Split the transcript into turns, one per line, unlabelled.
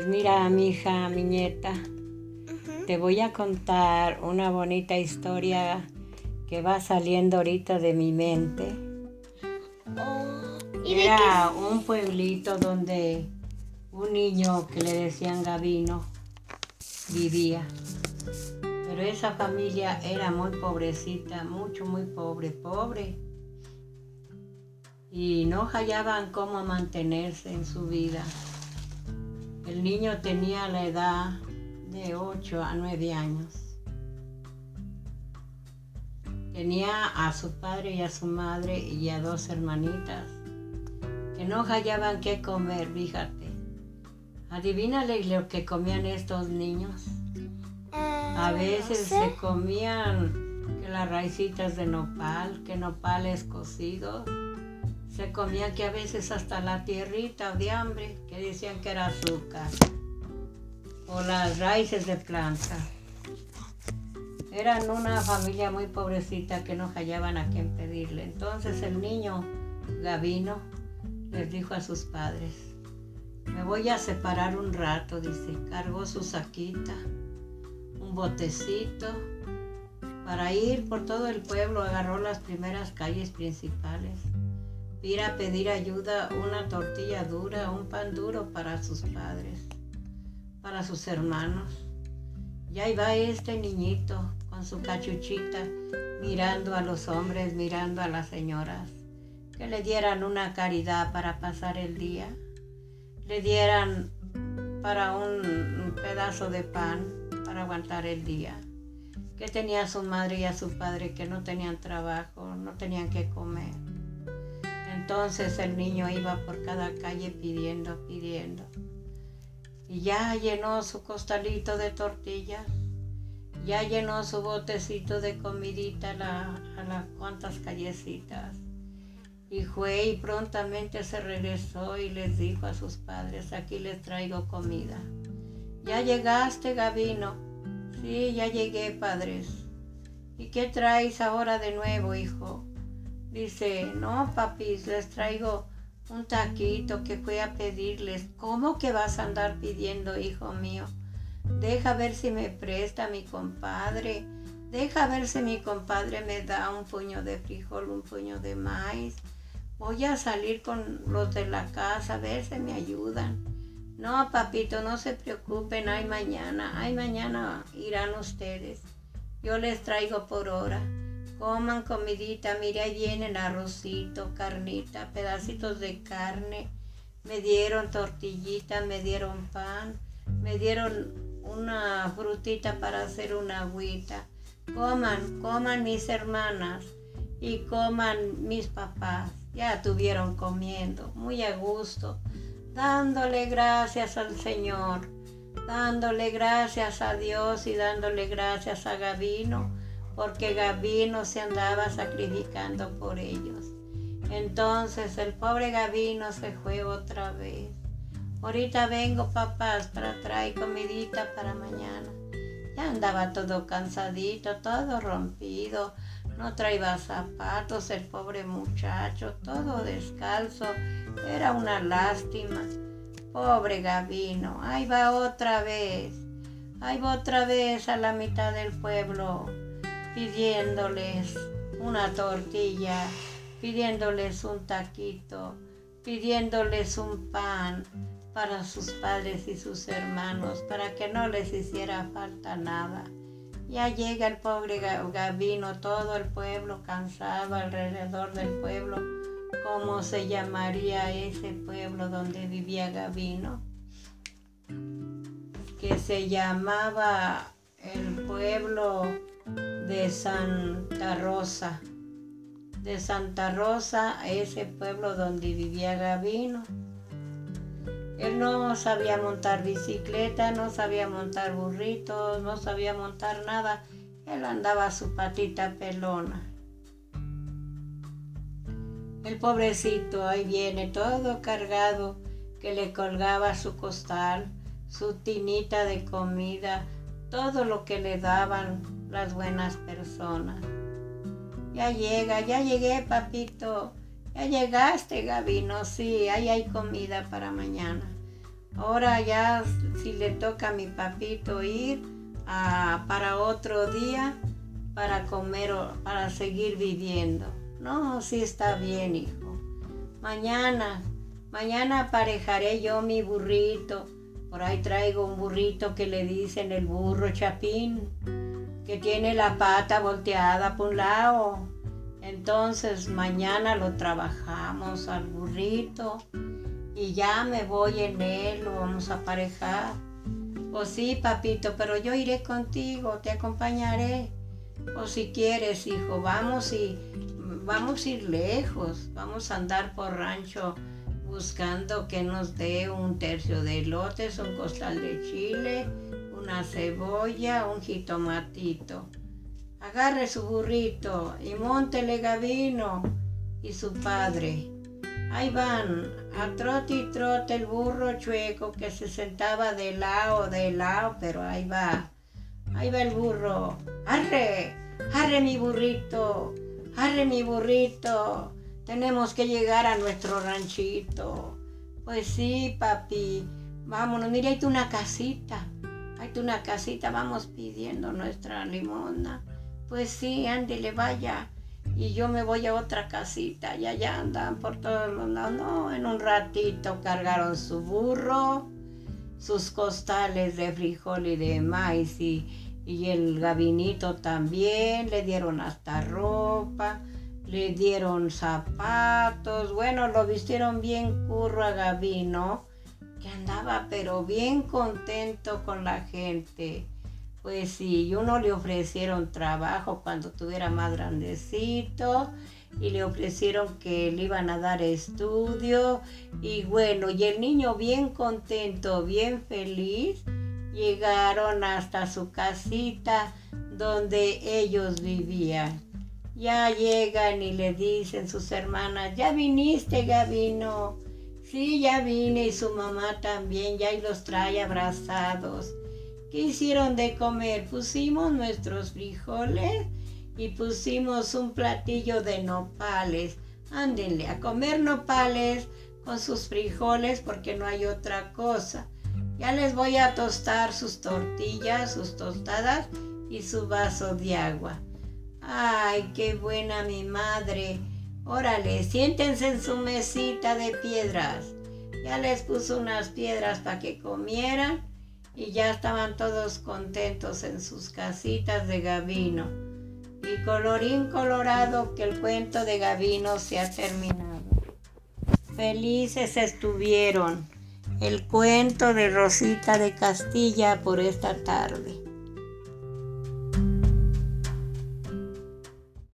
Pues mira, mi hija, mi nieta, te voy a contar una bonita historia que va saliendo ahorita de mi mente.
Oh,
Era un pueblito donde un niño que le decían Gavino vivía. Pero esa familia era muy pobrecita, mucho, muy pobre, pobre. Y no hallaban cómo mantenerse en su vida. El niño tenía la edad de 8 a 9 años. Tenía a su padre y a su madre y a dos hermanitas que no hallaban qué comer, fíjate. Adivínale lo que comían estos niños. A veces se comían que las raicitas de nopal, que nopales cocidos. Se comían que a veces hasta la tierrita de hambre, que decían que era azúcar. O las raíces de planta. Eran una familia muy pobrecita que no hallaban a quién pedirle. Entonces el niño Gavino les dijo a sus padres, me voy a separar un rato, dice. Cargó su saquita, un botecito, para ir por todo el pueblo, agarró las primeras calles principales. Ir a pedir ayuda, una tortilla dura, un pan duro para sus padres, para sus hermanos. Y ahí va este niñito con su cachuchita, mirando a los hombres, mirando a las señoras, que le dieran una caridad para pasar el día, le dieran para un, pedazo de pan para aguantar el día, que tenía a su madre y a su padre que no tenían trabajo, no tenían que comer. Entonces el niño iba por cada calle pidiendo, pidiendo. Y ya llenó su costalito de tortillas, ya llenó su botecito de comidita a, la, las cuantas callecitas. Y fue y prontamente se regresó y les dijo a sus padres, aquí les traigo comida. ¿Ya llegaste, Gavino? Sí, ya llegué, padres. ¿Y qué traes ahora de nuevo, hijo? Dice, no, papis, les traigo un taquito que fui a pedirles. ¿Cómo que vas a andar pidiendo, hijo mío? Deja ver si me presta mi compadre. Deja ver si mi compadre me da un puño de frijol, un puño de maíz. Voy a salir con los de la casa a ver si me ayudan. No, papito, no se preocupen, hay mañana, hay mañana irán ustedes. Yo les traigo por hora. Coman comidita, mire, ahí vienen arrocito, carnita, pedacitos de carne. Me dieron tortillita, me dieron pan, me dieron una frutita para hacer una agüita. Coman, coman mis hermanas y coman mis papás. Ya estuvieron comiendo, muy a gusto, dándole gracias al Señor, dándole gracias a Dios y dándole gracias a Gavino, porque Gavino se andaba sacrificando por ellos. Entonces el pobre Gavino se fue otra vez. Ahorita vengo, papás, para traer comidita para mañana. Ya andaba todo cansadito, todo rompido no traía zapatos el pobre muchacho, todo descalzo. Era una lástima. Pobre Gavino, ahí va otra vez. Ahí va otra vez a la mitad del pueblo pidiéndoles una tortilla, pidiéndoles un taquito, pidiéndoles un pan para sus padres y sus hermanos, para que no les hiciera falta nada. Ya llega el pobre Gavino, todo el pueblo cansado alrededor del pueblo. ¿Cómo se llamaría ese pueblo donde vivía Gavino? Que se llamaba el pueblo de Santa Rosa. De Santa Rosa, ese pueblo donde vivía Gavino. Él no sabía montar bicicleta, no sabía montar burritos, no sabía montar nada. Él andaba a su patita pelona. El pobrecito ahí viene todo cargado que le colgaba su costal, su tinita de comida, todo lo que le daban las buenas personas. Ya llega, ya llegué, papito. Ya llegaste, Gabino. Sí, ahí hay comida para mañana. Ahora ya si le toca a mi papito ir para otro día para comer o para seguir viviendo. No, sí está bien, hijo. Mañana, mañana aparejaré yo mi burrito. Por ahí traigo un burrito que le dicen el burro chapín, que tiene la pata volteada por un lado. Entonces mañana lo trabajamos al burrito y ya me voy en él, lo vamos a aparejar. Pues sí, papito, pero yo iré contigo, te acompañaré. O si quieres, hijo, vamos y vamos a ir lejos, vamos a andar por rancho buscando que nos dé un tercio de lotes, un costal de chile, una cebolla, un jitomatito. Agarre su burrito y montele Gavino y su padre. Ahí van, a trote y trote el burro chueco que se sentaba de lado, de lado, pero ahí va. Ahí va el burro. ¡Arre! ¡Arre mi burrito! ¡Arre mi burrito! Tenemos que llegar a nuestro ranchito. Pues sí, papi. Vámonos, mira, hay una casita. Hay una casita, vamos pidiendo nuestra limona. Pues sí, ándele, vaya. Y yo me voy a otra casita y allá andan por todos los lados. No, en un ratito cargaron su burro, sus costales de frijol y de maíz y, y el gabinito también. Le dieron hasta ropa, le dieron zapatos. Bueno, lo vistieron bien curro a Gabino, que andaba pero bien contento con la gente. Pues sí, uno le ofrecieron trabajo cuando tuviera más grandecito y le ofrecieron que le iban a dar estudio y bueno, y el niño bien contento, bien feliz, llegaron hasta su casita donde ellos vivían. Ya llegan y le dicen sus hermanas, ya viniste Gabino. Sí, ya vine y su mamá también, ya y los trae abrazados. ¿Qué hicieron de comer? Pusimos nuestros frijoles y pusimos un platillo de nopales. Ándenle a comer nopales con sus frijoles porque no hay otra cosa. Ya les voy a tostar sus tortillas, sus tostadas y su vaso de agua. Ay, qué buena mi madre. Órale, siéntense en su mesita de piedras. Ya les puso unas piedras para que comieran y ya estaban todos contentos en sus casitas de Gavino. Y colorín colorado que el cuento de Gavino se ha terminado. Felices estuvieron el cuento de Rosita de Castilla por esta tarde.